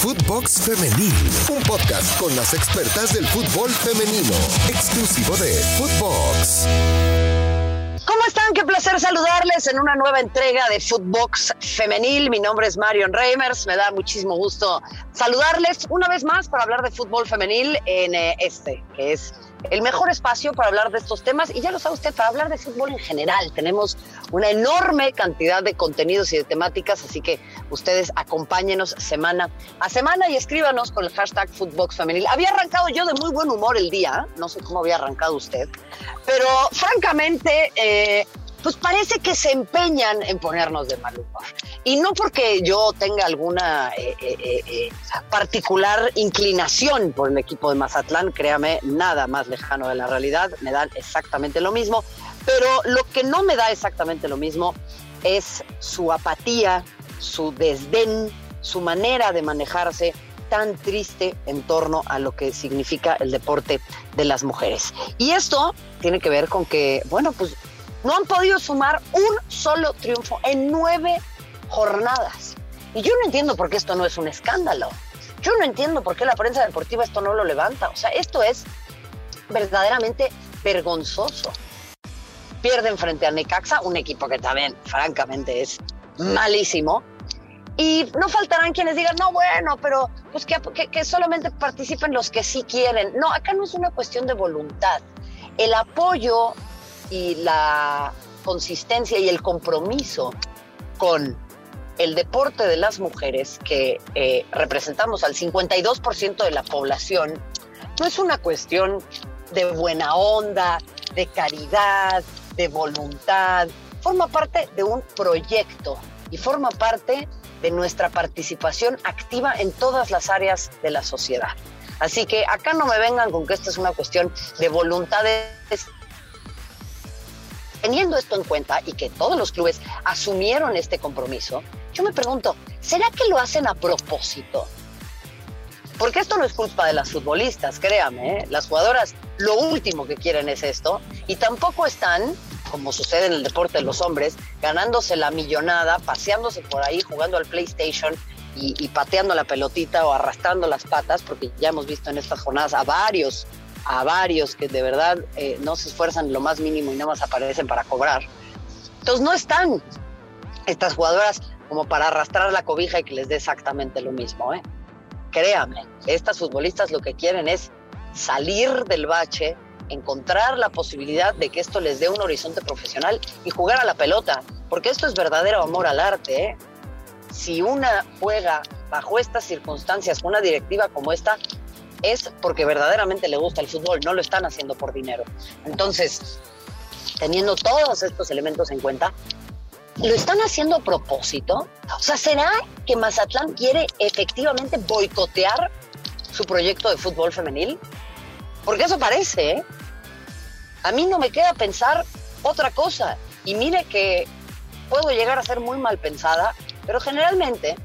Footbox Femenil, un podcast con las expertas del fútbol femenino, exclusivo de Footbox. ¿Cómo están? Qué placer saludarles en una nueva entrega de Footbox Femenil. Mi nombre es Marion Reimers. Me da muchísimo gusto saludarles una vez más para hablar de fútbol femenil en eh, este, que es el mejor espacio para hablar de estos temas y ya lo sabe usted, para hablar de fútbol en general. Tenemos una enorme cantidad de contenidos y de temáticas, así que ustedes acompáñenos semana a semana y escríbanos con el hashtag Footbox Femenil. Había arrancado yo de muy buen humor el día, no sé cómo había arrancado usted, pero francamente... Eh, pues parece que se empeñan en ponernos de mal humor. Y no porque yo tenga alguna eh, eh, eh, particular inclinación por el equipo de Mazatlán, créame, nada más lejano de la realidad, me dan exactamente lo mismo, pero lo que no me da exactamente lo mismo es su apatía, su desdén, su manera de manejarse tan triste en torno a lo que significa el deporte de las mujeres. Y esto tiene que ver con que, bueno, pues no han podido sumar un solo triunfo en nueve jornadas. Y yo no entiendo por qué esto no es un escándalo. Yo no entiendo por qué la prensa deportiva esto no lo levanta. O sea, esto es verdaderamente vergonzoso. Pierden frente a Necaxa, un equipo que también, francamente, es malísimo. Y no faltarán quienes digan, no, bueno, pero pues que, que solamente participen los que sí quieren. No, acá no es una cuestión de voluntad. El apoyo y la consistencia y el compromiso con el deporte de las mujeres, que eh, representamos al 52% de la población, no es una cuestión de buena onda, de caridad, de voluntad, forma parte de un proyecto y forma parte de nuestra participación activa en todas las áreas de la sociedad. Así que acá no me vengan con que esta es una cuestión de voluntades Teniendo esto en cuenta y que todos los clubes asumieron este compromiso, yo me pregunto, ¿será que lo hacen a propósito? Porque esto no es culpa de las futbolistas, créame, ¿eh? las jugadoras lo último que quieren es esto y tampoco están, como sucede en el deporte de los hombres, ganándose la millonada, paseándose por ahí, jugando al PlayStation y, pateando la pelotita o arrastrando las patas, porque ya hemos visto en estas jornadas a varios a varios que de verdad eh, no se esfuerzan lo más mínimo y nada más aparecen para cobrar. Entonces no están estas jugadoras como para arrastrar la cobija y que les dé exactamente lo mismo. ¿eh? Créame, estas futbolistas lo que quieren es salir del bache, encontrar la posibilidad de que esto les dé un horizonte profesional y jugar a la pelota, porque esto es verdadero amor al arte. ¿eh? Si una juega bajo estas circunstancias, una directiva como esta, es porque verdaderamente le gusta el fútbol, no lo están haciendo por dinero. Entonces, teniendo todos estos elementos en cuenta, ¿lo están haciendo a propósito? O sea, ¿será que Mazatlán quiere efectivamente boicotear su proyecto de fútbol femenil? Porque eso parece, ¿eh? A mí no me queda pensar otra cosa. Y mire que puedo llegar a ser muy mal pensada, pero generalmente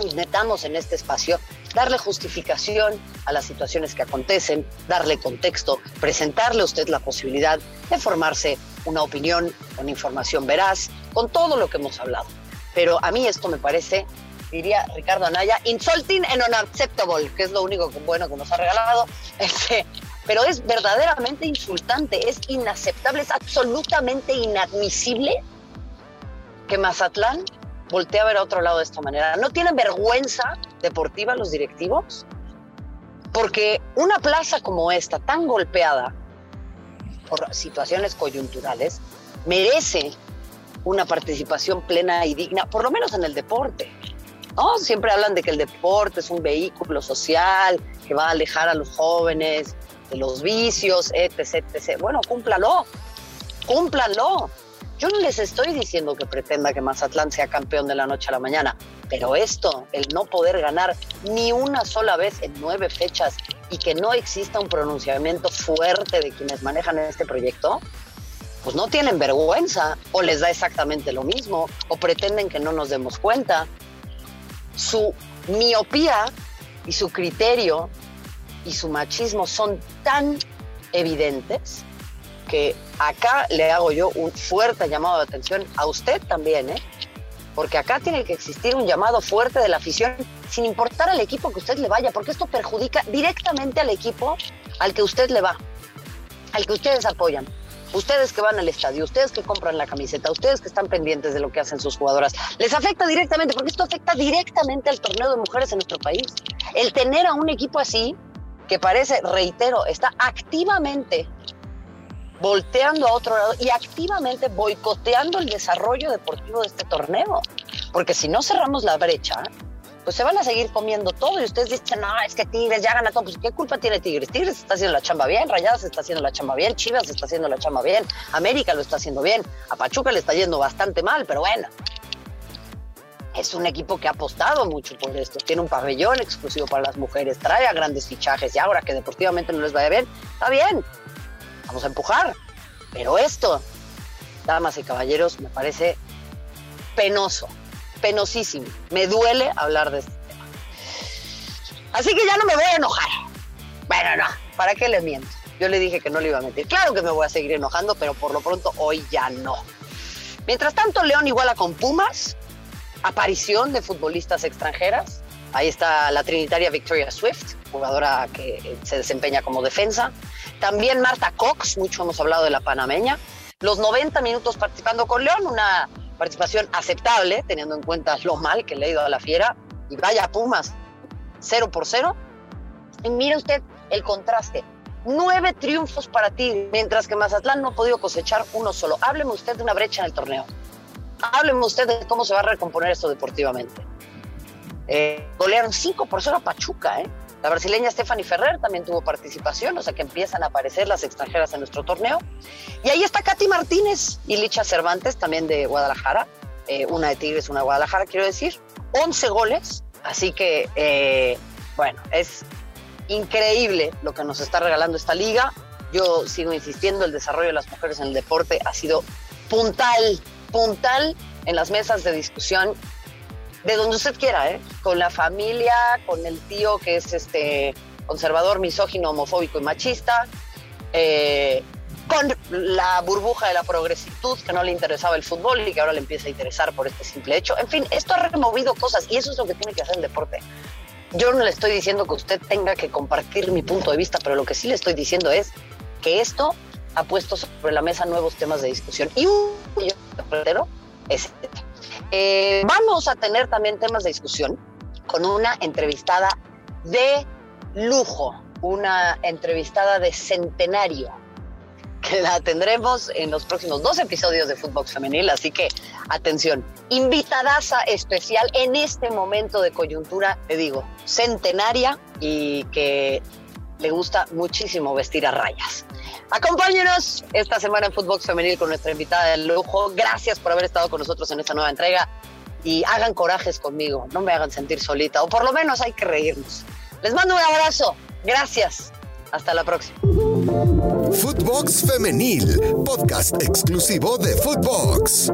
intentamos en este espacio darle justificación a las situaciones que acontecen, darle contexto, presentarle a usted la posibilidad de formarse una opinión, una información veraz, con todo lo que hemos hablado. Pero a mí esto me parece, diría Ricardo Anaya, insulting and unacceptable, que es lo único bueno que nos ha regalado. Este, pero es verdaderamente insultante, es inaceptable, es absolutamente inadmisible que Mazatlán voltea a ver a otro lado de esta manera. ¿No tienen vergüenza deportiva los directivos? Porque una plaza como esta, tan golpeada por situaciones coyunturales, merece una participación plena y digna, por lo menos en el deporte. ¿no? Siempre hablan de que el deporte es un vehículo social que va a alejar a los jóvenes de los vicios, etc. etc. Bueno, cúmplalo, cúmplalo. Yo no les estoy diciendo que pretenda que Mazatlán sea campeón de la noche a la mañana, pero esto, el no poder ganar ni una sola vez en nueve fechas y que no exista un pronunciamiento fuerte de quienes manejan este proyecto, pues no tienen vergüenza o les da exactamente lo mismo o pretenden que no nos demos cuenta. Su miopía y su criterio y su machismo son tan evidentes que acá le hago yo un fuerte llamado de atención a usted también, ¿eh? Porque acá tiene que existir un llamado fuerte de la afición, sin importar al equipo que usted le vaya, porque esto perjudica directamente al equipo al que usted le va, al que ustedes apoyan. Ustedes que van al estadio, ustedes que compran la camiseta, ustedes que están pendientes de lo que hacen sus jugadoras, les afecta directamente, porque esto afecta directamente al torneo de mujeres en nuestro país. El tener a un equipo así, que parece, reitero, está activamente volteando a otro lado y activamente boicoteando el desarrollo deportivo de este torneo. Porque si no cerramos la brecha, pues se van a seguir comiendo todo y ustedes dicen, no, es que Tigres ya gana todo. Pues ¿qué culpa tiene Tigres? Tigres está haciendo la chamba bien, Rayadas está haciendo la chamba bien, Chivas está haciendo la chamba bien, América lo está haciendo bien, a Pachuca le está yendo bastante mal, pero bueno. Es un equipo que ha apostado mucho por esto. Tiene un pabellón exclusivo para las mujeres, trae a grandes fichajes y ahora que deportivamente no les vaya bien, está bien. Vamos a empujar. Pero esto, damas y caballeros, me parece penoso penosísimo. Me duele hablar de este tema. Así que ya no me voy a enojar. Bueno, no, ¿para qué le miento? Yo le dije que no le iba a mentir. Claro que me voy a seguir enojando, pero por lo pronto hoy ya no. Mientras tanto, León iguala con Pumas, aparición de futbolistas extranjeras. Ahí está la trinitaria Victoria Swift, jugadora que se desempeña como defensa. También Marta Cox, mucho hemos hablado de la panameña. Los 90 minutos participando con León, una participación aceptable, teniendo en cuenta lo mal que le ha ido a la fiera. Y vaya Pumas, cero por cero. Y mire usted el contraste. Nueve triunfos para ti, mientras que Mazatlán no ha podido cosechar uno solo. Hábleme usted de una brecha en el torneo. Hábleme usted de cómo se va a recomponer esto deportivamente. Eh, golearon 5 por 0 a Pachuca, ¿eh? La brasileña Stephanie Ferrer también tuvo participación, o sea que empiezan a aparecer las extranjeras en nuestro torneo. Y ahí está Katy Martínez y Licha Cervantes, también de Guadalajara, eh, una de Tigres, una de Guadalajara, quiero decir, 11 goles. Así que, eh, bueno, es increíble lo que nos está regalando esta liga. Yo sigo insistiendo, el desarrollo de las mujeres en el deporte ha sido puntal, puntal en las mesas de discusión de donde usted quiera, ¿eh? Con la familia, con el tío que es este conservador, misógino, homofóbico y machista, eh, con la burbuja de la progresitud que no le interesaba el fútbol y que ahora le empieza a interesar por este simple hecho. En fin, esto ha removido cosas y eso es lo que tiene que hacer el deporte. Yo no le estoy diciendo que usted tenga que compartir mi punto de vista, pero lo que sí le estoy diciendo es que esto ha puesto sobre la mesa nuevos temas de discusión. Y un es eh, vamos a tener también temas de discusión con una entrevistada de lujo, una entrevistada de centenario, que la tendremos en los próximos dos episodios de Footbox Femenil, así que atención, invitadaza especial en este momento de coyuntura, le digo, centenaria y que le gusta muchísimo vestir a rayas. Acompáñenos esta semana en Footbox Femenil con nuestra invitada de lujo. Gracias por haber estado con nosotros en esta nueva entrega y hagan corajes conmigo, no me hagan sentir solita, o por lo menos hay que reírnos. Les mando un abrazo. Gracias. Hasta la próxima. Footbox Femenil, podcast exclusivo de Footbox.